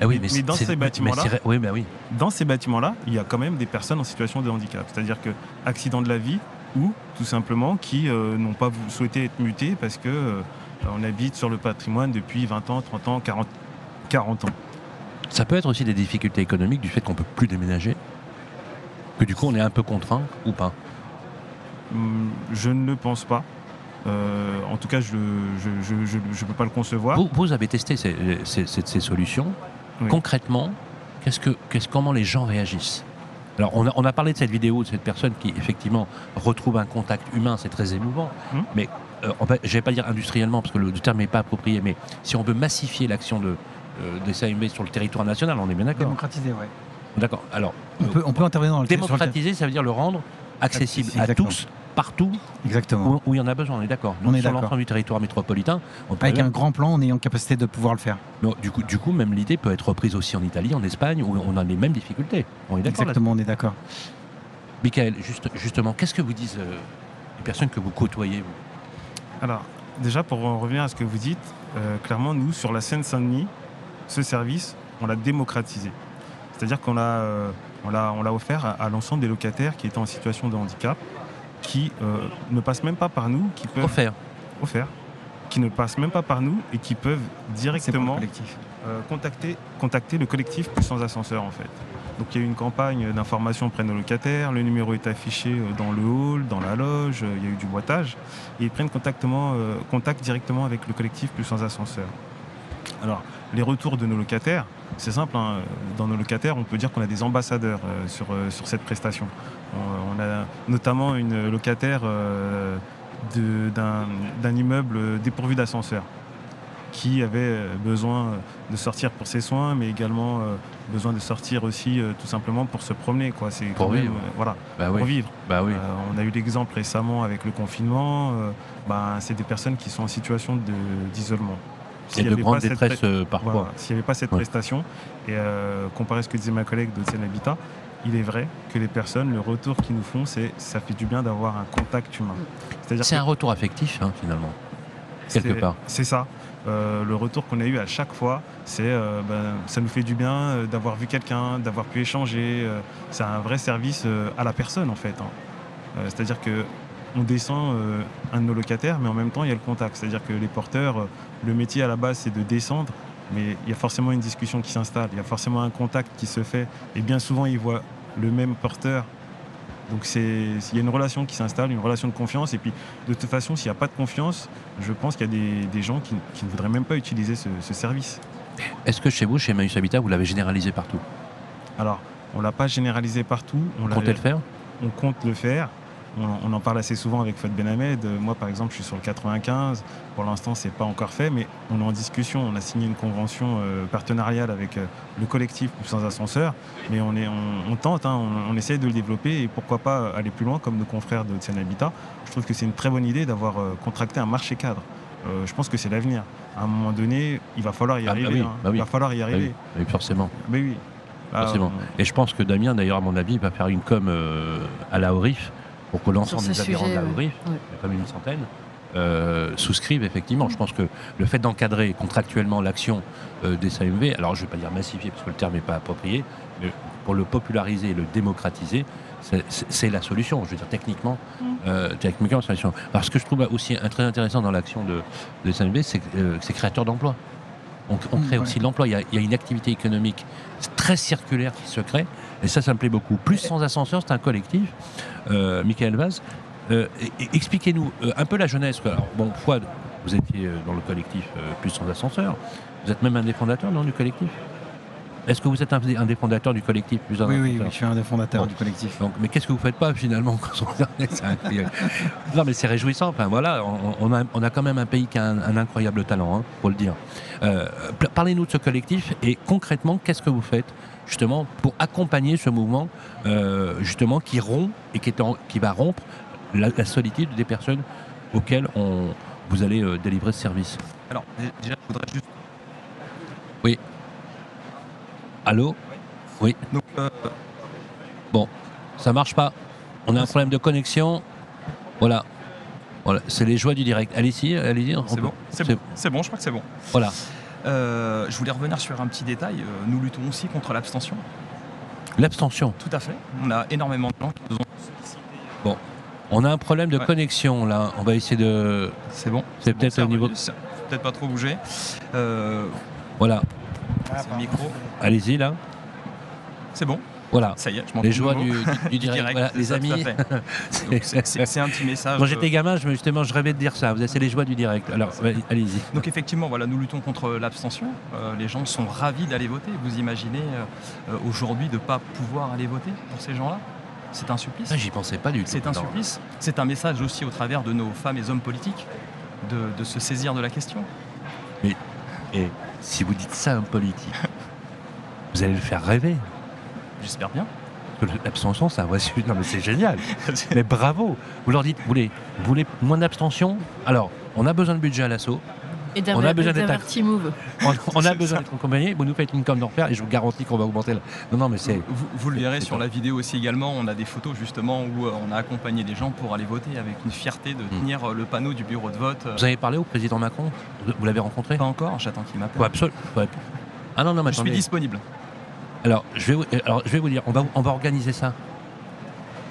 Ah oui, mais dans ces bâtiments-là- Oui, bah oui. Dans ces bâtiments-là, il y a quand même des personnes en situation de handicap. C'est-à-dire que accident de la vie ou tout simplement qui euh, n'ont pas souhaité être mutés parce que euh, on habite sur le patrimoine depuis 20 ans, 30 ans, 40, 40 ans. Ça peut être aussi des difficultés économiques du fait qu'on peut plus déménager. Que du coup, on est un peu contraint ou pas? Hum, Je ne le pense pas. Euh, en tout cas, je ne peux pas le concevoir. Vous, vous avez testé ces, ces- ces- ces solutions. Oui. Concrètement, qu'est-ce que, qu'est-ce- comment les gens réagissent? Alors, on a, on a parlé de cette vidéo de cette personne qui, effectivement, retrouve un contact humain, c'est très émouvant. Hmm. Mais euh, on va- je ne vais pas dire industriellement, parce que le, le terme n'est pas approprié, mais si on veut massifier l'action de, euh, des CAMB sur le territoire national, on est bien d'accord. Démocratiser, ouais. D'accord. Alors, On peut, on peut intervenir dans le- démocratiser, ça veut dire le rendre accessible à tous, partout, Exactement. où, où il y en a besoin, on est d'accord. On est Sur l'ensemble du territoire métropolitain, on peut Avec un grand plan, en ayant capacité de pouvoir le faire. Non, du, coup, du coup, même l'idée peut être reprise aussi en Italie, en Espagne, où on a les mêmes difficultés. On est d'accord Exactement, on est d'accord. Michael, juste, justement, qu'est-ce que vous disent euh, les personnes que vous côtoyez vous? Alors, déjà pour en revenir à ce que vous dites, euh, clairement, nous, sur la Seine-Saint-Denis, ce service, on l'a démocratisé. C'est-à-dire qu'on l'a, euh, on l'a, on l'a offert à, à l'ensemble des locataires qui étaient en situation de handicap, qui euh, ne passent même pas par nous, qui peuvent Offert. offert, qui ne passent même pas par nous et qui peuvent directement collectif. euh, contacter, contacter le collectif Plus sans ascenseur en fait. Donc il y a eu une campagne d'information auprès de nos locataires, le numéro est affiché euh, dans le hall, dans la loge, il y a eu du boitage, et ils prennent contactement, euh, contact directement avec le collectif Plus sans ascenseur. Alors, les retours de nos locataires, c'est simple, hein, dans nos locataires, on peut dire qu'on a des ambassadeurs euh, sur, euh, sur cette prestation. On, on a notamment une locataire euh, d'un d'un immeuble dépourvu d'ascenseur qui avait besoin de sortir pour ses soins, mais également besoin de sortir aussi tout simplement pour se promener. Quoi. C'est Pour même, vivre. voilà, Bah pour oui. vivre. Bah oui. On a eu l'exemple récemment avec le confinement. ben, c'est des personnes qui sont en situation de- d'isolement. Il S'il y y a de avait grande pas cette détresse pré- euh, parfois. voilà, S'il n'y avait pas cette Ouais. prestation, et euh, comparé à ce que disait ma collègue d'Ocean Habitat, il est vrai que les personnes, le retour qu'ils nous font, c'est ça fait du bien d'avoir un contact humain. C'est un retour affectif, hein, finalement. quelque c'est- part. C'est ça. Euh, le retour qu'on a eu à chaque fois, c'est euh, ben, ça nous fait du bien euh, d'avoir vu quelqu'un, d'avoir pu échanger. c'est un vrai service à la personne en fait. hein. C'est-à-dire que on descend euh, un de nos locataires, mais en même temps il y a le contact. C'est-à-dire que les porteurs, euh, le métier à la base c'est de descendre, mais il y a forcément une discussion qui s'installe, il y a forcément un contact qui se fait, et bien souvent ils voient le même porteur. Donc c'est il y a une relation qui s'installe, une relation de confiance, et puis de toute façon s'il n'y a pas de confiance, je pense qu'il y a des, des gens qui, qui ne voudraient même pas utiliser ce, ce service. Est-ce que chez vous, chez Emmaüs Habitat, vous l'avez généralisé partout? Alors, on l'a pas généralisé partout. On comptez le faire? on compte le faire. On, en parle assez souvent avec Fad Benhamed. Moi, par exemple, je suis sur le 95. Pour l'instant, c'est pas encore fait, mais on est en discussion. On a signé une convention euh, partenariale avec euh, le collectif Sans Ascenseur, mais on, est, on, tente, hein, on, essaye de le développer et pourquoi pas aller plus loin comme nos confrères de Seine Habitat. Je trouve que c'est une très bonne idée d'avoir euh, contracté un marché cadre. je pense que c'est l'avenir. À un moment donné, il va falloir y ah, bah arriver. Hein. Bah il va falloir y bah arriver. oui, forcément. Mais oui. forcément. Et je pense que Damien, d'ailleurs, à mon avis, va faire une com à la Orif pour que l'ensemble des adhérents de la ORIF, il y a comme une centaine, euh, souscrivent effectivement. Je pense que le fait d'encadrer contractuellement l'action euh, des SAMV, alors je ne vais pas dire massifier parce que le terme n'est pas approprié, mais pour le populariser et le démocratiser, c'est la solution. Je veux dire, techniquement, mm. euh, techniquement, c'est la solution. Alors, ce que je trouve aussi très intéressant dans l'action de, des SAMV, c'est que c'est créateur d'emplois. On, crée aussi de l'emploi. Il, il, y a une activité économique très circulaire qui se crée. Et ça, ça me plaît beaucoup. Plus sans ascenseur, c'est un collectif. Euh, Michael Vaz, euh, expliquez-nous euh, un peu la jeunesse. Alors, bon, Fouad, vous étiez dans le collectif Plus sans ascenseur. Vous êtes même un des fondateurs non, du collectif? Est-ce que vous êtes un, des fondateurs du collectif plus oui, oui, oui, je suis un des fondateurs du collectif. Donc, mais qu'est-ce que vous faites pas finalement Non, mais c'est réjouissant. Enfin, voilà, on, a, on, a, quand même un pays qui a un, incroyable talent, hein, pour le dire. Parlez-nous de ce collectif et concrètement, qu'est-ce que vous faites justement pour accompagner ce mouvement euh, justement qui rompt et qui, est qui va rompre la, solitude des personnes auxquelles on, vous allez euh, délivrer ce service? Alors déjà, je voudrais juste. Oui. Allô Oui. Euh, bon, ça marche pas. On a un problème de connexion. Voilà. Voilà, c'est les joies du direct. Allez-y, allez-y. C'est bon, c'est bon. bon, je crois que c'est bon. Voilà. Euh, je voulais revenir sur un petit détail. Euh, nous luttons aussi contre l'abstention. L'abstention Tout à fait. On a énormément de gens qui nous ont Bon. On a un problème de connexion là. On va essayer de. C'est bon. C'est peut-être au niveau. Peut-être pas trop bouger. Euh, voilà. Le micro. Allez-y là. C'est bon. Voilà. Ça y est, je Les joies du, direct. les amis. c'est un petit message. Quand j'étais gamin, je, justement, je rêvais de dire ça. Vous C'est les joies du direct. Alors, allez-y. Donc, effectivement, voilà, nous luttons contre l'abstention. Euh, les gens sont ravis d'aller voter. Vous imaginez euh, aujourd'hui de ne pas pouvoir aller voter pour ces gens-là? C'est un supplice? Ah, j'y pensais pas du tout. C'est un supplice. C'est un message aussi au travers de nos femmes et hommes politiques de, se saisir de la question. Mais et si vous dites ça, un politique, vous allez le faire rêver. J'espère bien. L'abstention, sujet. Non, mais c'est génial. mais bravo. Vous leur dites, vous voulez, vous voulez moins d'abstention? Alors, on a besoin de budget à l'assaut. Et on a besoin d'être petit move. On, a besoin d'être accompagné. Vous nous faites une com d'enfer et je vous garantis qu'on va augmenter. La... Non, non, mais c'est. Vous, le verrez sur la vidéo aussi également. On a des photos justement où euh, on a accompagné des gens pour aller voter avec une fierté de hmm. tenir euh, le panneau du bureau de vote. Euh. Vous avez parlé au président Macron? Vous l'avez rencontré? Pas encore. J'attends qu'il m'appelle. absolument. Ah non, non, mais je suis disponible. Alors je, vais vous, alors, je vais vous dire, on va, on va organiser ça.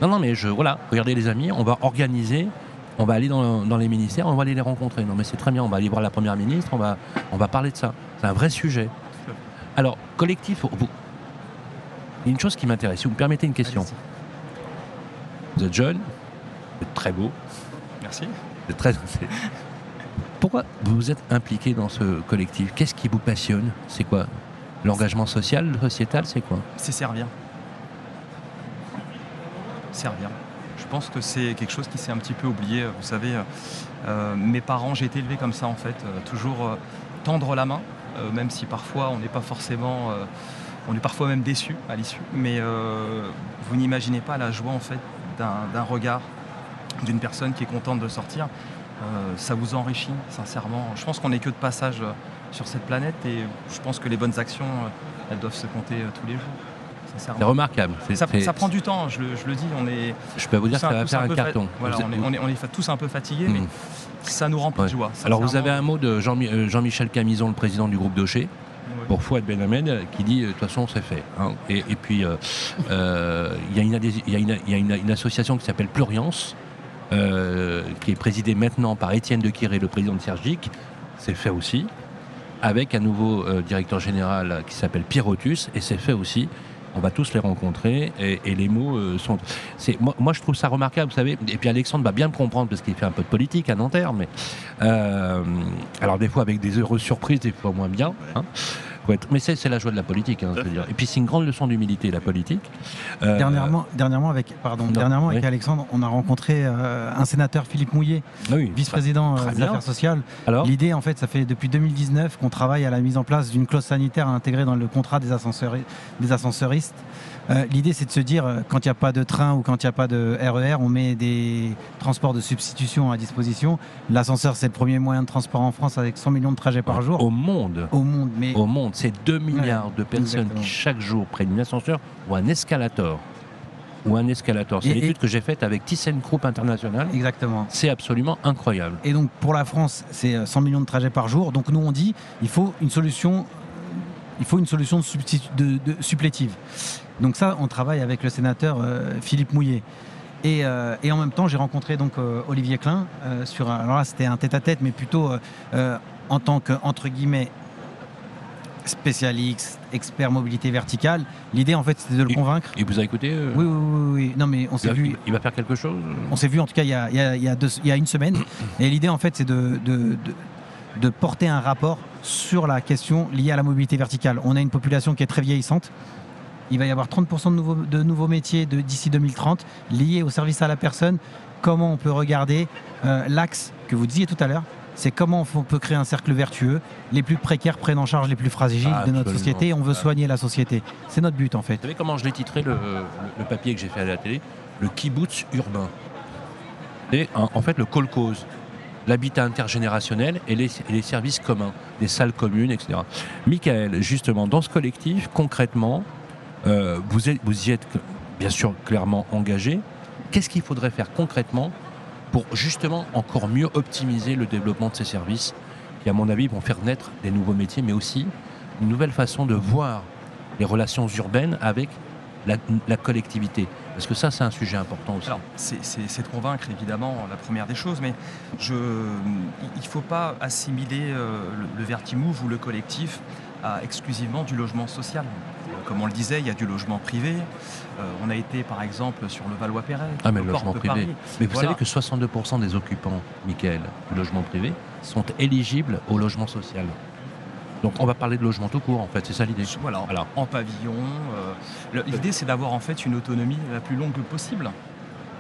Non, non, mais je, voilà, regardez les amis, on va organiser, on va aller dans, les ministères, on va aller les rencontrer. Non, mais c'est très bien, on va aller voir la première ministre, on va, on va parler de ça. C'est un vrai sujet. Alors, collectif, vous, il y a une chose qui m'intéresse, si vous me permettez une question. Vous êtes jeune, vous êtes très beau. Merci. Vous êtes très. Pourquoi vous êtes impliqué dans ce collectif? Qu'est-ce qui vous passionne? C'est quoi? L'engagement social, sociétal, c'est quoi? C'est servir. Servir. Je pense que c'est quelque chose qui s'est un petit peu oublié. Vous savez, euh, mes parents, j'ai été élevé comme ça en fait. Euh, toujours euh, tendre la main, même si parfois on n'est pas forcément. on est parfois même déçu à l'issue. Mais vous n'imaginez pas la joie en fait d'un regard d'une personne qui est contente de sortir. ça vous enrichit, sincèrement. Je pense qu'on n'est que de passage sur cette planète et je pense que les bonnes actions, euh, elles doivent se compter euh, tous les jours. C'est remarquable. Ça, prend du temps, je le, dis. On est, je peux vous dire que ça va faire un, carton. on, est, tous un peu fatigués, mais hmm. ça nous remplit de joie. Alors vous avez un mot de euh, Jean-Michel Camison, le président du groupe Docher. Pour Fouad Benhamed, qui dit de toute façon c'est fait. Hein. Et, puis il y a, une, association qui s'appelle Pluriance, qui est présidée maintenant par Étienne de Quiré, le président de Sergic. C'est fait aussi avec un nouveau euh, directeur général qui s'appelle Pierrotus, et c'est fait aussi. On va tous les rencontrer et, les mots euh, sont. Moi, je trouve ça remarquable, vous savez. Et puis Alexandre va bien me comprendre parce qu'il fait un peu de politique à Nanterre, mais euh, alors des fois avec des heureuses surprises, des fois moins bien. Hein. Faut être- Mais c'est la joie de la politique, hein, je veux dire. Et puis c'est une grande leçon d'humilité, la politique. Euh, Dernièrement, dernièrement, avec, pardon, Non, dernièrement avec. Alexandre, on a rencontré euh, un sénateur, Philippe Mouillet, ah oui, vice-président euh, des affaires sociales. L'idée, en fait, ça fait depuis 2019 qu'on travaille à la mise en place d'une clause sanitaire à intégrer dans le contrat des, ascenseurs, des ascenseuristes. Euh, L'idée, c'est de se dire, euh, quand il n'y a pas de train ou quand il n'y a pas de RER, on met des transports de substitution à disposition. L'ascenseur, c'est le premier moyen de transport en France avec 100 millions de trajets par jour Au monde. au monde. Mais Au monde, c'est 2 milliards de personnes exactement. qui chaque jour prennent un ascenseur ou un escalator. Ou un escalator. C'est l'étude que j'ai faite avec ThyssenKrupp International. exactement. C'est absolument incroyable. Et donc pour la France, c'est euh, 100 millions de trajets par jour. Donc nous on dit il faut une solution, il faut une solution de, substitu- de- de- supplétive. Donc ça, on travaille avec le sénateur euh, Philippe Mouillet. Et, euh, et en même temps, j'ai rencontré donc euh, Olivier Klein euh, sur. un- Alors là, c'était un tête-à-tête, mais plutôt en tant que entre guillemets spécialiste, expert mobilité verticale. L'idée, en fait, c'était de le convaincre. Il vous a écouté Oui, oui, oui, oui. Non, mais on il, s'est va, vu. il va faire quelque chose On s'est vu en tout cas il y a, il y a- il y a deux- il y a une semaine. Et l'idée en fait c'est de, de, de- de porter un rapport sur la question liée à la mobilité verticale. On a une population qui est très vieillissante. Il va y avoir 30% de nouveaux, de nouveaux métiers d'ici 2030 liés au service à la personne. Comment on peut regarder euh, l'axe que vous disiez tout à l'heure c'est comment on peut créer un cercle vertueux. Les plus précaires prennent en charge les plus fragiles de notre société et on veut Ah. soigner la société. C'est notre but en fait. Vous savez comment je l'ai titré le, papier que j'ai fait à la télé? Le kibbutz urbain. Et en, en fait le kolkhoz, l'habitat intergénérationnel et les, et les services communs, les salles communes, etc. Michael, justement, dans ce collectif, concrètement, euh, vous, êtes, vous y êtes bien sûr clairement engagé. Qu'est-ce qu'il faudrait faire concrètement pour justement encore mieux optimiser le développement de ces services qui, à mon avis, vont faire naître des nouveaux métiers, mais aussi une nouvelle façon de voir les relations urbaines avec la, collectivité? Parce que ça, c'est un sujet important aussi. Alors, c'est de convaincre, évidemment, la première des choses, mais je, il ne faut pas assimiler euh, le, le Vertimove ou le collectif à exclusivement du logement social. Comme on le disait, il y a du logement privé. Euh, on a été, par exemple, sur le Valois-Perret. Ah, mais le logement privé. Paris. Mais vous Voilà. savez que 62% des occupants, Michael, du logement privé, sont éligibles au logement social. Donc on va parler de logement tout court, en fait, c'est ça l'idée. Voilà, Voilà. en pavillon. euh, L'idée, c'est d'avoir en fait une autonomie la plus longue possible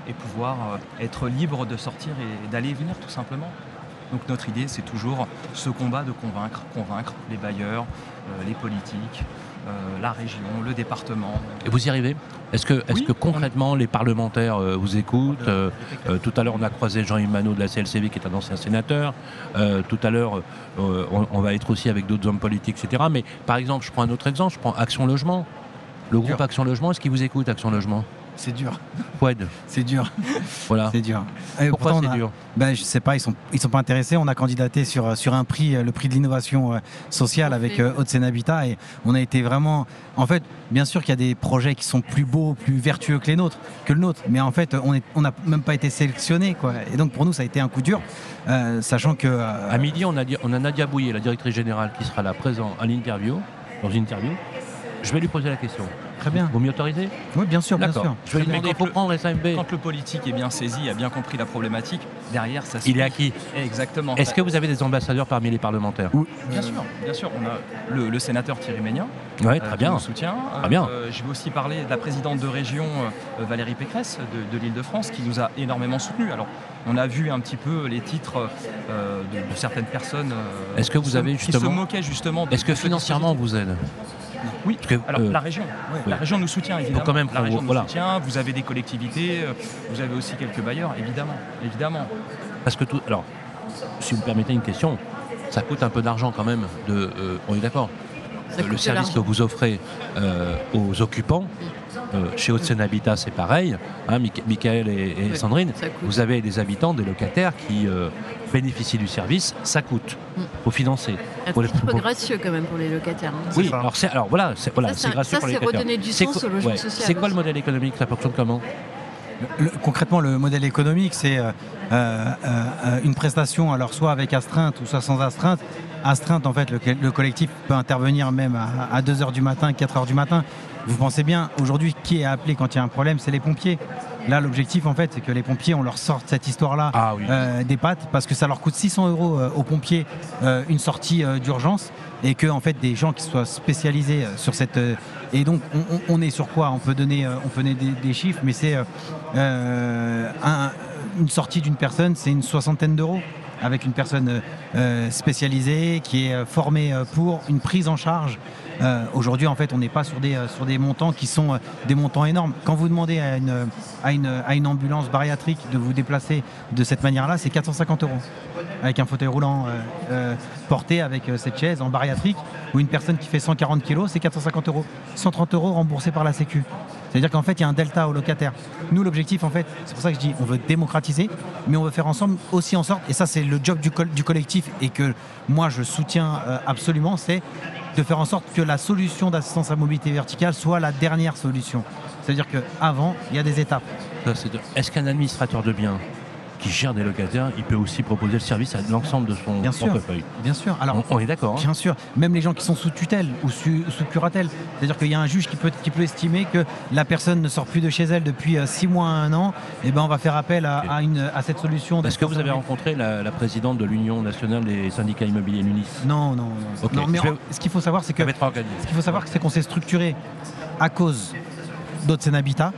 et pouvoir euh, être libre de sortir et d'aller et venir, tout simplement. Donc notre idée, c'est toujours ce combat de convaincre, convaincre les bailleurs, euh, les politiques, euh, la région, le département. Et vous y arrivez? Est-ce que, est Oui, que concrètement les parlementaires euh, vous écoutent? Euh, euh, Tout à l'heure, on a croisé Jean-Yves Manot de la CLCV, qui est un ancien sénateur. Tout à l'heure, on, on va être aussi avec d'autres hommes politiques, etc. Mais par exemple, je prends un autre exemple, je prends Action Logement. Le groupe. Action Logement, est-ce qu'il vous écoute, Action Logement? C'est dur. C'est dur. voilà. C'est dur. Et Pourquoi pourtant, c'est a- dur Ben, je sais pas, ils sont, ils sont pas intéressés. On a candidaté sur, sur un prix, euh, le prix de l'innovation euh, sociale avec euh, Haute-Seine Habitat et on a été vraiment. En fait, bien sûr qu'il y a des projets qui sont plus beaux, plus vertueux que les nôtres, que le nôtre, mais en fait, on est- on n'a même pas été sélectionné, quoi. Et donc pour nous, ça a été un coup dur, euh, sachant que. euh, À midi, on a, on a Nadia Bouillet, la directrice générale, qui sera là présent à l'interview, dans une interview. Je vais lui poser la question. Très bien. Vous m'y autorisez Oui, bien sûr, bien D'accord. sûr. Je vais Mais demander, il quand faut le- prendre SAMB. Quand le politique est bien saisi, a bien compris la problématique, derrière, ça se Il est acquis. Exactement. Est-ce que vous avez des ambassadeurs parmi les parlementaires Bien sûr, bien sûr. On a le, le sénateur Thierry Ménian, Oui, euh, très qui bien. nous soutient. Très bien. Euh, je vais aussi parler de la présidente de région euh, Valérie Pécresse de, de l'Île-de-France qui nous a énormément soutenus. Alors, on a vu un petit peu les titres euh, de, de certaines personnes. euh, Est-ce que vous qui se- avez qui se justement- moquaient justement de Est-ce que financièrement on vous aide Oui, alors euh, la région, la région nous soutient évidemment. quand même la région nous voilà. soutient. Vous avez des collectivités, euh, vous avez aussi quelques bailleurs, évidemment, évidemment. Parce que tout. Alors, si vous me permettez une question, ça coûte un peu d'argent quand même. De, euh, on est d'accord Le coûte de service que vous offrez euh, aux occupants, euh, chez Haute-Seine Habitat, c'est pareil. Hein, Michael et, et Ouais, Sandrine, ça vous avez des habitants, des locataires qui euh, bénéficient du service, ça coûte. Mm. faut financer. Un les- titre pour- gracieux quand même pour les locataires. hein. Oui, ça. alors, c'est- alors voilà, c'est voilà, Ça, c'est c'est- gracieux ça, pour les c'est locataires. redonner du C'est sens au logement ouais. social C'est quoi aussi. le modèle économique Ça fonctionne comment? Concrètement, le modèle économique, c'est euh, euh, euh, une prestation, alors soit avec astreinte ou soit sans astreinte. Astreinte, en fait, le, le collectif peut intervenir même à, à 2h du matin, 4h du matin. Vous pensez bien, aujourd'hui, qui est appelé quand il y a un problème C'est les pompiers. Là, l'objectif, en fait, c'est que les pompiers, on leur sorte cette histoire-là Ah oui. euh, des pattes parce que ça leur coûte 600 euros euh, aux pompiers euh, une sortie euh, d'urgence et que en fait des gens qui soient spécialisés sur cette et donc on, est sur quoi? On peut donner on peut donner des, des chiffres, mais c'est un- une sortie d'une personne, c'est une soixantaine d'euros avec une personne spécialisée qui est formée pour une prise en charge. Euh, Aujourd'hui, en fait, on n'est pas sur des, euh, sur des montants qui sont euh, des montants énormes. Quand vous demandez à une, à une, à une ambulance bariatrique de vous déplacer de cette manière-là, c'est 450 euros. Avec un fauteuil roulant porté avec cette chaise en bariatrique, ou une personne qui fait 140 kg, c'est 450 euros. 130 euros remboursés par la Sécu. C'est-à-dire qu'en fait, il y a un delta au locataire. Nous, l'objectif, en fait, c'est pour ça que je dis, on veut démocratiser, mais on veut faire ensemble aussi en sorte, et ça, c'est le job du, col- du collectif, et que moi, je soutiens euh, absolument, c'est de faire en sorte que la solution d'assistance à mobilité verticale soit la dernière solution. C'est-à-dire qu'avant, il y a des étapes. Est-ce qu'un administrateur de biens qui gère des locataires, il peut aussi proposer le service à l'ensemble de son Bien sûr. portefeuille Bien sûr. Alors, on, on est d'accord. hein Bien sûr, même les gens qui sont sous tutelle ou sous, sous curatelle. C'est-à-dire qu'il y a un juge qui peut, qui peut estimer que la personne ne sort plus de chez elle depuis 6 mois à un an, et ben on va faire appel à, à une, à cette solution. Est-ce que vous avez rencontré la, la présidente de l'Union nationale des syndicats immobiliers, l'UNIS Non, non, non. Mais vais- ce qu'il faut savoir, c'est que ce qu'il faut savoir, c'est qu'on s'est structuré à cause d'Haute Habitat,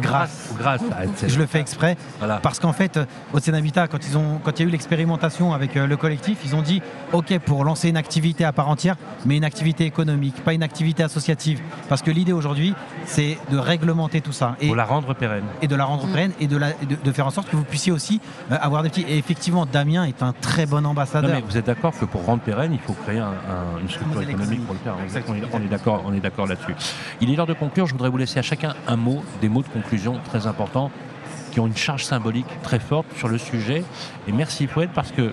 grâce. grâce à Haute-Seine. Je le fais exprès Voilà. parce qu'en fait, Haute Habitat, quand ils ont, quand il y a eu l'expérimentation avec euh, le collectif, ils ont dit OK pour lancer une activité à part entière, mais une activité économique, pas une activité associative. Parce que l'idée aujourd'hui, c'est de réglementer tout ça et, Pour la rendre pérenne. et de la rendre pérenne et de, la- de, de faire en sorte que vous puissiez aussi euh, avoir des petits. Et effectivement, Damien est un très bon Non, ambassadeur. mais vous êtes d'accord que pour rendre pérenne, il faut créer un- un- une structure économique pour le faire. Exactement. On est, on est d'accord, on est d'accord là-dessus. Il est l'heure de conclure. Je voudrais vous laisser à chacun un mot, des mots de conclusion très importants qui ont une charge symbolique très forte sur le sujet. Et merci Fouette parce que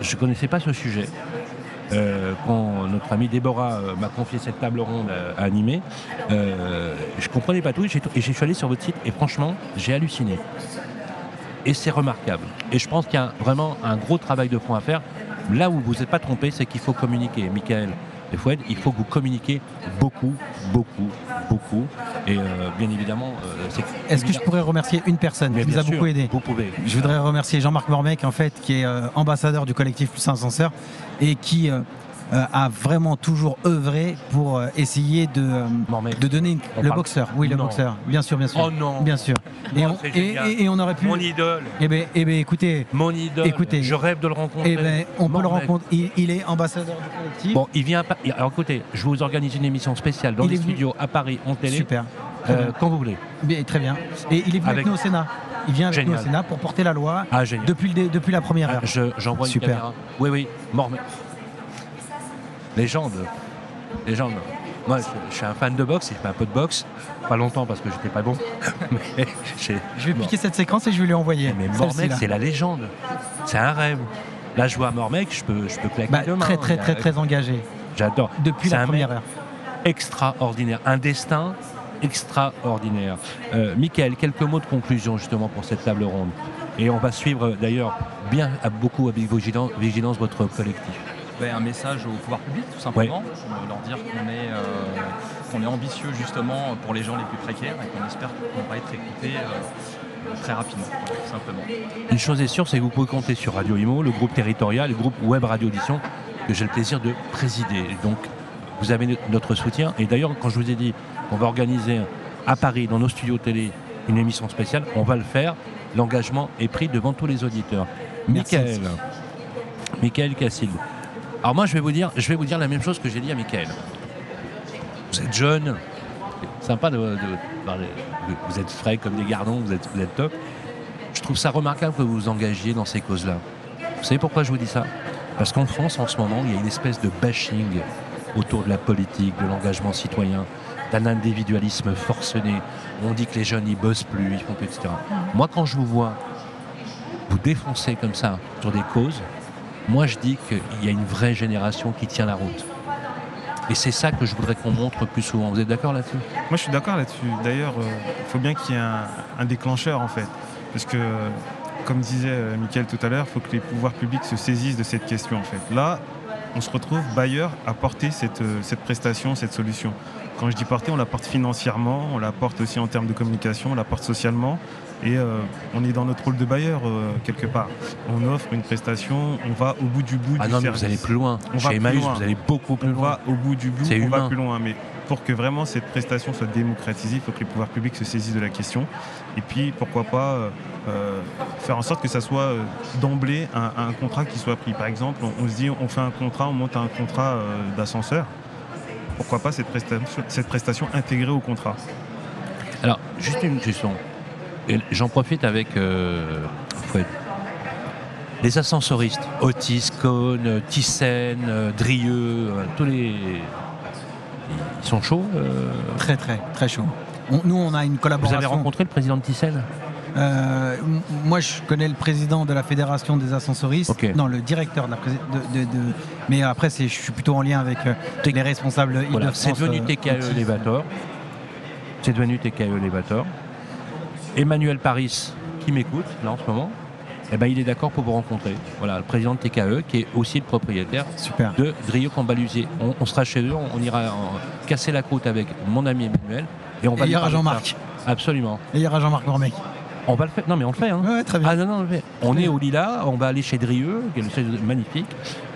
je ne connaissais pas ce sujet. Euh, quand notre amie Déborah euh, m'a confié cette table ronde à, à animer, euh, je comprenais pas tout et je suis allé sur votre site et franchement, j'ai halluciné. Et c'est remarquable. Et je pense qu'il y a vraiment un gros travail de fond à faire. Là où vous n'êtes pas trompé, c'est qu'il faut communiquer. Michael et il faut que vous communiquiez beaucoup, beaucoup, beaucoup. Et euh, bien évidemment, euh, c'est. Est-ce que je pourrais remercier une personne qui nous a beaucoup aidé Vous pouvez. Je voudrais remercier Jean-Marc Mormec, en fait, qui est euh, ambassadeur du collectif Plus un Censeur et qui euh, euh, a vraiment toujours œuvré pour euh, essayer de, de donner une- On le parle- boxeur. Oui, le Non. boxeur. Bien sûr, bien sûr. Oh non Bien sûr. Et, on, et- et- aurait pu. Mon idole Eh bien, eh ben, écoutez, Mon idole Écoutez. Je rêve de le rencontrer. eh ben, on peut le rencontrer. Il, il est ambassadeur du collectif. Bon, il vient Alors écoutez, je vous organise une émission spéciale dans Il les studios à Paris, en télé. Super. Euh, quand vous voulez. Bien, très bien. Et il est venu avec, Avec- nous au Sénat. Il vient avec nous Génial. au Sénat pour porter la loi Ah, depuis, le depuis la première Ah, heure. je- J'envoie une Super. caméra. Oui, oui, Mormec. Légende. Légende. Moi, je, suis un fan de boxe, il fait un peu de boxe. Pas longtemps parce que j'étais pas bon. mais j'ai- Je vais piquer cette séquence et je vais lui envoyer. Mais Mormec, c'est la légende. C'est un rêve. Là, je vois Mormec, je peux, je peux claquer Bah, deux mains. très très très très engagé J'adore. depuis la première heure. extraordinaire. Un destin extraordinaire. Euh, Michael, quelques mots de conclusion justement pour cette table ronde. Et on va suivre d'ailleurs bien à beaucoup avec vigilance, vigilance votre collectif. Ben, un message au pouvoir public, tout simplement. Euh, Leur dire qu'on est, euh, qu'on est ambitieux justement pour les gens les plus précaires et qu'on espère qu'on va être écouté euh, très rapidement, tout simplement. Une chose est sûre, c'est que vous pouvez compter sur Radio Imo, le groupe territorial, le groupe Web Radio Audition, que j'ai le plaisir de présider. Donc, vous avez notre soutien. Et d'ailleurs, quand je vous ai dit qu'on va organiser à Paris, dans nos studios télé, une émission spéciale, on va le faire. L'engagement est pris devant tous les auditeurs. Michael, Michael Cassil. Alors moi, je vais vous dire, je vais vous dire la même chose que j'ai dit à Michael. Vous êtes jeune, sympa de, parler. Vous êtes frais comme des gardons, vous êtes, vous êtes top. Je trouve ça remarquable que vous vous engagiez dans ces causes-là. Vous savez pourquoi je vous dis ça? Parce qu'en France, en ce moment, il y a une espèce de bashing autour de la politique, de l'engagement citoyen, d'un individualisme forcené. On dit que les jeunes, ils bossent plus, ils font plus, etc. Moi, quand je vous vois vous défoncer comme ça sur des causes, moi, je dis qu'il y a une vraie génération qui tient la route. Et c'est ça que je voudrais qu'on montre plus souvent. Vous êtes d'accord là-dessus? Moi, je suis d'accord là-dessus. D'ailleurs, euh, il faut bien qu'il y ait un, déclencheur, en fait. Parce que, comme disait euh, Mickaël tout à l'heure, il faut que les pouvoirs publics se saisissent de cette question, en fait. Là, on se retrouve bailleur à porter cette, euh, cette prestation, cette solution. Quand je dis porter, on la porte financièrement, on la porte aussi en termes de communication, on la porte socialement. Et euh, on est dans notre rôle de bailleur euh, quelque part. On offre une prestation, on va au bout du bout Ah du non, mais service. vous allez plus loin. On va Chez plus Emmaüs, vous allez beaucoup plus on loin. va au bout du bout, on va plus loin. Mais pour que vraiment cette prestation soit démocratisée, il faut que les pouvoirs publics se saisissent de la question. Et puis, pourquoi pas euh, euh, faire en sorte que ça soit euh, d'emblée un, un contrat qui soit pris. Par exemple, on, on se dit, on fait un contrat, on monte un contrat euh, d'ascenseur. Pourquoi pas cette prestation, cette prestation intégrée au contrat? Alors, juste une question. J'en profite avec euh. Les ascensoristes, Otis, Cohn, Thyssen, euh, Drieux, euh, tous les. Ils sont chauds. Très très très chaud. On- nous on a une Vous collaboration. avez rencontré le président de Thyssen? Euh, moi, je connais le président de la fédération des ascensoristes. Non, le directeur de la de, de- de- Mais après, je suis plutôt en lien avec euh, les responsables Voilà, c'est devenu TKE. Elevator. C'est devenu TKE Elevator. Emmanuel Paris, qui m'écoute là en ce moment, eh ben, il est d'accord pour vous rencontrer. Voilà, le président de TKE, qui est aussi le propriétaire Super. de Drieux Cambalusier. On, on sera chez eux, on, on ira euh, casser la croûte avec mon ami Emmanuel. Et on va Et il y aura Jean-Marc. Absolument. Et il y aura Jean-Marc Mormec. On va le faire. Non, mais on le fait. Hein. Ouais, très bien. Ah non, non, on le fait. On est au Lila, on va aller chez Drieux, qui est le siège magnifique,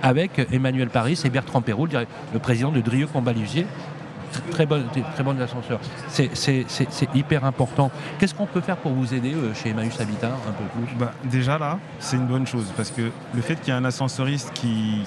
avec Emmanuel Paris et Bertrand Perrault, le président de Drieux Cambalusier. Très bonne, très bonne ascenseur. C'est- hyper important. Qu'est-ce qu'on peut faire pour vous aider euh, chez Emmaüs Habitat un peu plus? Bah, déjà là, c'est une bonne chose parce que le fait qu'il y ait un ascensoriste qui,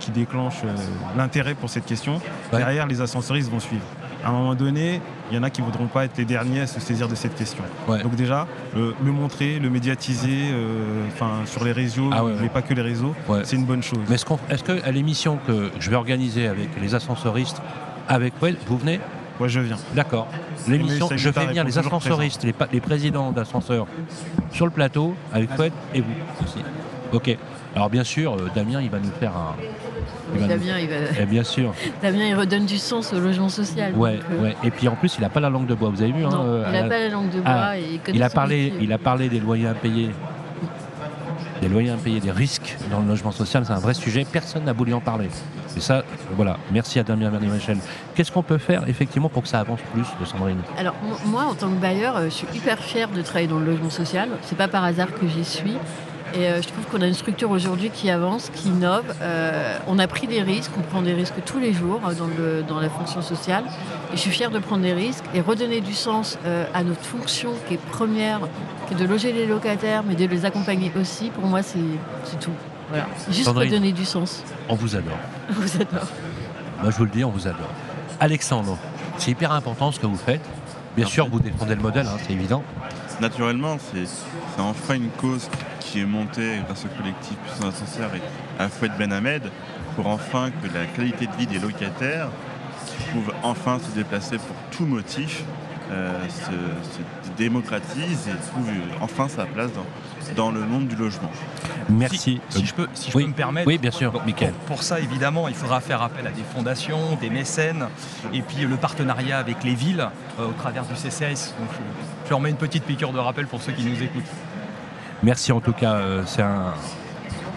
qui déclenche euh, l'intérêt pour cette question, Ouais. derrière les ascensoristes vont suivre. À un moment donné, il y en a qui ne voudront pas être les derniers à se saisir de cette question. Ouais. Donc déjà, le, le montrer, le médiatiser, euh, sur les réseaux, Ah ouais, ouais. mais pas que les réseaux, c'est une bonne chose. Mais est-ce qu'on- est-ce que à l'émission que je vais organiser avec les ascensoristes, avec Fouad, vous venez Moi, je viens. D'accord. L'émission, je fais venir les ascensoristes, les, présidents d'ascenseurs sur le plateau avec Fouad et vous aussi. Ok. Alors bien sûr, euh, Damien, il va nous faire un. il va nous- Damien, il va- Eh bien sûr. Damien, il redonne du sens au logement social. Ouais, donc, euh, ouais. Et puis en plus, il n'a pas la langue de bois. Vous avez vu hein, non, euh, il n'a la- pas la langue de bois Ah, et il connaît il a parlé, métier. il a parlé des loyers impayés, des loyers impayés, des risques dans le logement social. C'est un vrai sujet. Personne n'a voulu en parler. Et ça, voilà. Merci à Damien Vernier-Michel. Qu'est-ce qu'on peut faire effectivement pour que ça avance plus, de Sandrine? Alors mo- moi, en tant que bailleur, euh, je suis hyper fière de travailler dans le logement social. C'est pas par hasard que j'y suis. Et euh, je trouve qu'on a une structure aujourd'hui qui avance, qui innove. Euh, on a pris des risques, on prend des risques tous les jours euh, dans, le- dans la fonction sociale. Et je suis fière de prendre des risques et redonner du sens euh, à notre fonction qui est première, qui est de loger les locataires, mais de les accompagner aussi. Pour moi, c'est tout. Voilà. Juste Sandrine. redonner du sens. On vous adore. Je vous adore. Moi, je vous le dis, on vous adore. Alexandre, c'est hyper important ce que vous faites. Bien sûr, vous défendez le modèle, hein, c'est évident. Naturellement, c'est enfin une cause qui est montée grâce au collectif Puissant Ascenseur et à Fouet Ben Ahmed pour enfin que la qualité de vie des locataires qui pouvent enfin se déplacer pour tout motif euh, se, se démocratise et trouve enfin sa place dans, dans le monde du logement. Merci. Si, si je peux, si je oui. peux me permettre. Oui, bien sûr, Pour, Mickaël. pour- pour ça, évidemment, il faudra faire appel à des fondations, des mécènes, et puis le partenariat avec les villes euh, au travers du CCS. Donc, je, je remets une petite piqûre de rappel pour ceux qui nous écoutent. Merci en tout cas, euh, c'est un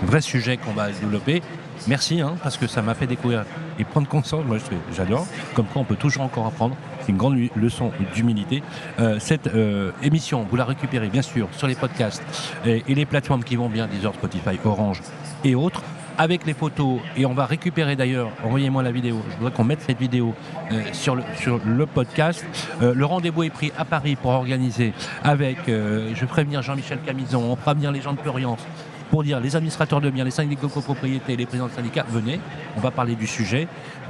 vrai sujet qu'on va développer. Merci, hein, parce que ça m'a fait découvrir et prendre conscience, moi j'adore, comme quoi on peut toujours encore apprendre. C'est une grande leçon d'humilité. Euh, cette euh, émission, vous la récupérez bien sûr sur les podcasts et, et les plateformes qui vont bien, Deezer, Spotify, Orange et autres, avec les photos. Et on va récupérer d'ailleurs, envoyez-moi la vidéo, je voudrais qu'on mette cette vidéo euh, sur, le, podcast. Euh, le rendez-vous est pris à Paris pour organiser avec, euh, je ferai venir Jean-Michel Camison, on fera venir les gens de Pluriance pour dire les administrateurs de biens, les syndicats de copropriété, les présidents de syndicats, venez, on va parler du sujet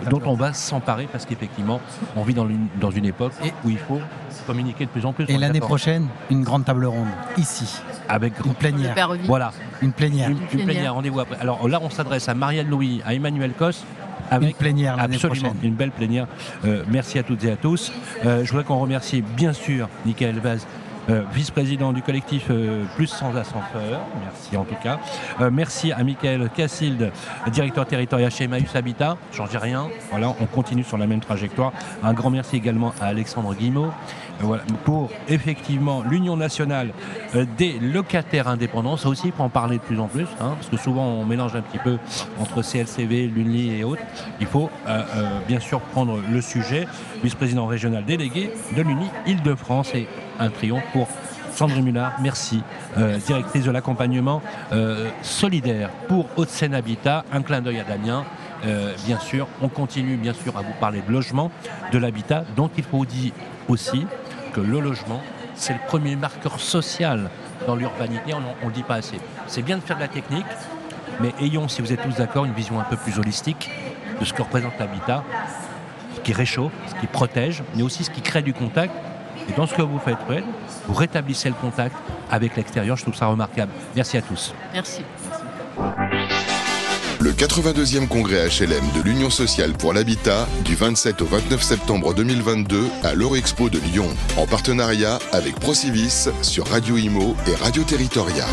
dont on va s'emparer parce qu'effectivement, on vit dans une, dans une époque où il faut communiquer de plus en plus. Et l'année prochaine, une grande table ronde, ici, Avec une plénière. Voilà, Une plénière. une, une plénière. plénière, rendez-vous après. Alors là, on s'adresse à Marielle Louis, à Emmanuel Cos, Une avec plénière l'année Absolument, prochaine. une belle plénière. Euh, merci à toutes et à tous. Euh, je voudrais qu'on remercie bien sûr Michael Vaz euh, vice-président du collectif euh, Plus sans ascenseur. Merci en tout cas. Euh, merci à Michael Cassilde, directeur territorial chez Emmaüs Habitat. Changez rien. Voilà, on continue sur la même trajectoire. Un grand merci également à Alexandre Guimau. Voilà, pour effectivement l'Union nationale des locataires indépendants. Ça aussi, faut en parler de plus en plus, hein, parce que souvent on mélange un petit peu entre CLCV, l'UNLI et autres. Il faut bien sûr prendre le sujet. Vice-président régional délégué de l'UNI Île-de-France un triomphe pour Sandrine Mullard, merci, euh, directrice de l'accompagnement euh, solidaire pour Haute-Seine Habitat. Un clin d'œil à Damien. Euh, bien sûr, on continue bien sûr à vous parler de logement, de l'habitat, donc il faut dire aussi que le logement, c'est le premier marqueur social dans l'urbanité, on ne le dit pas assez. C'est bien de faire de la technique, mais ayons, si vous êtes tous d'accord, une vision un peu plus holistique de ce que représente l'habitat, ce qui réchauffe, ce qui protège, mais aussi ce qui crée du contact dans ce que vous faites, Fred, vous rétablissez le contact avec l'extérieur. Je trouve ça remarquable. Merci à tous. Merci. Le 82e congrès HLM de l'Union sociale pour l'habitat du 27 au 29 septembre 2022 à l'Eurexpo de Lyon, en partenariat avec Procivis sur Radio Imo et Radio Territoria.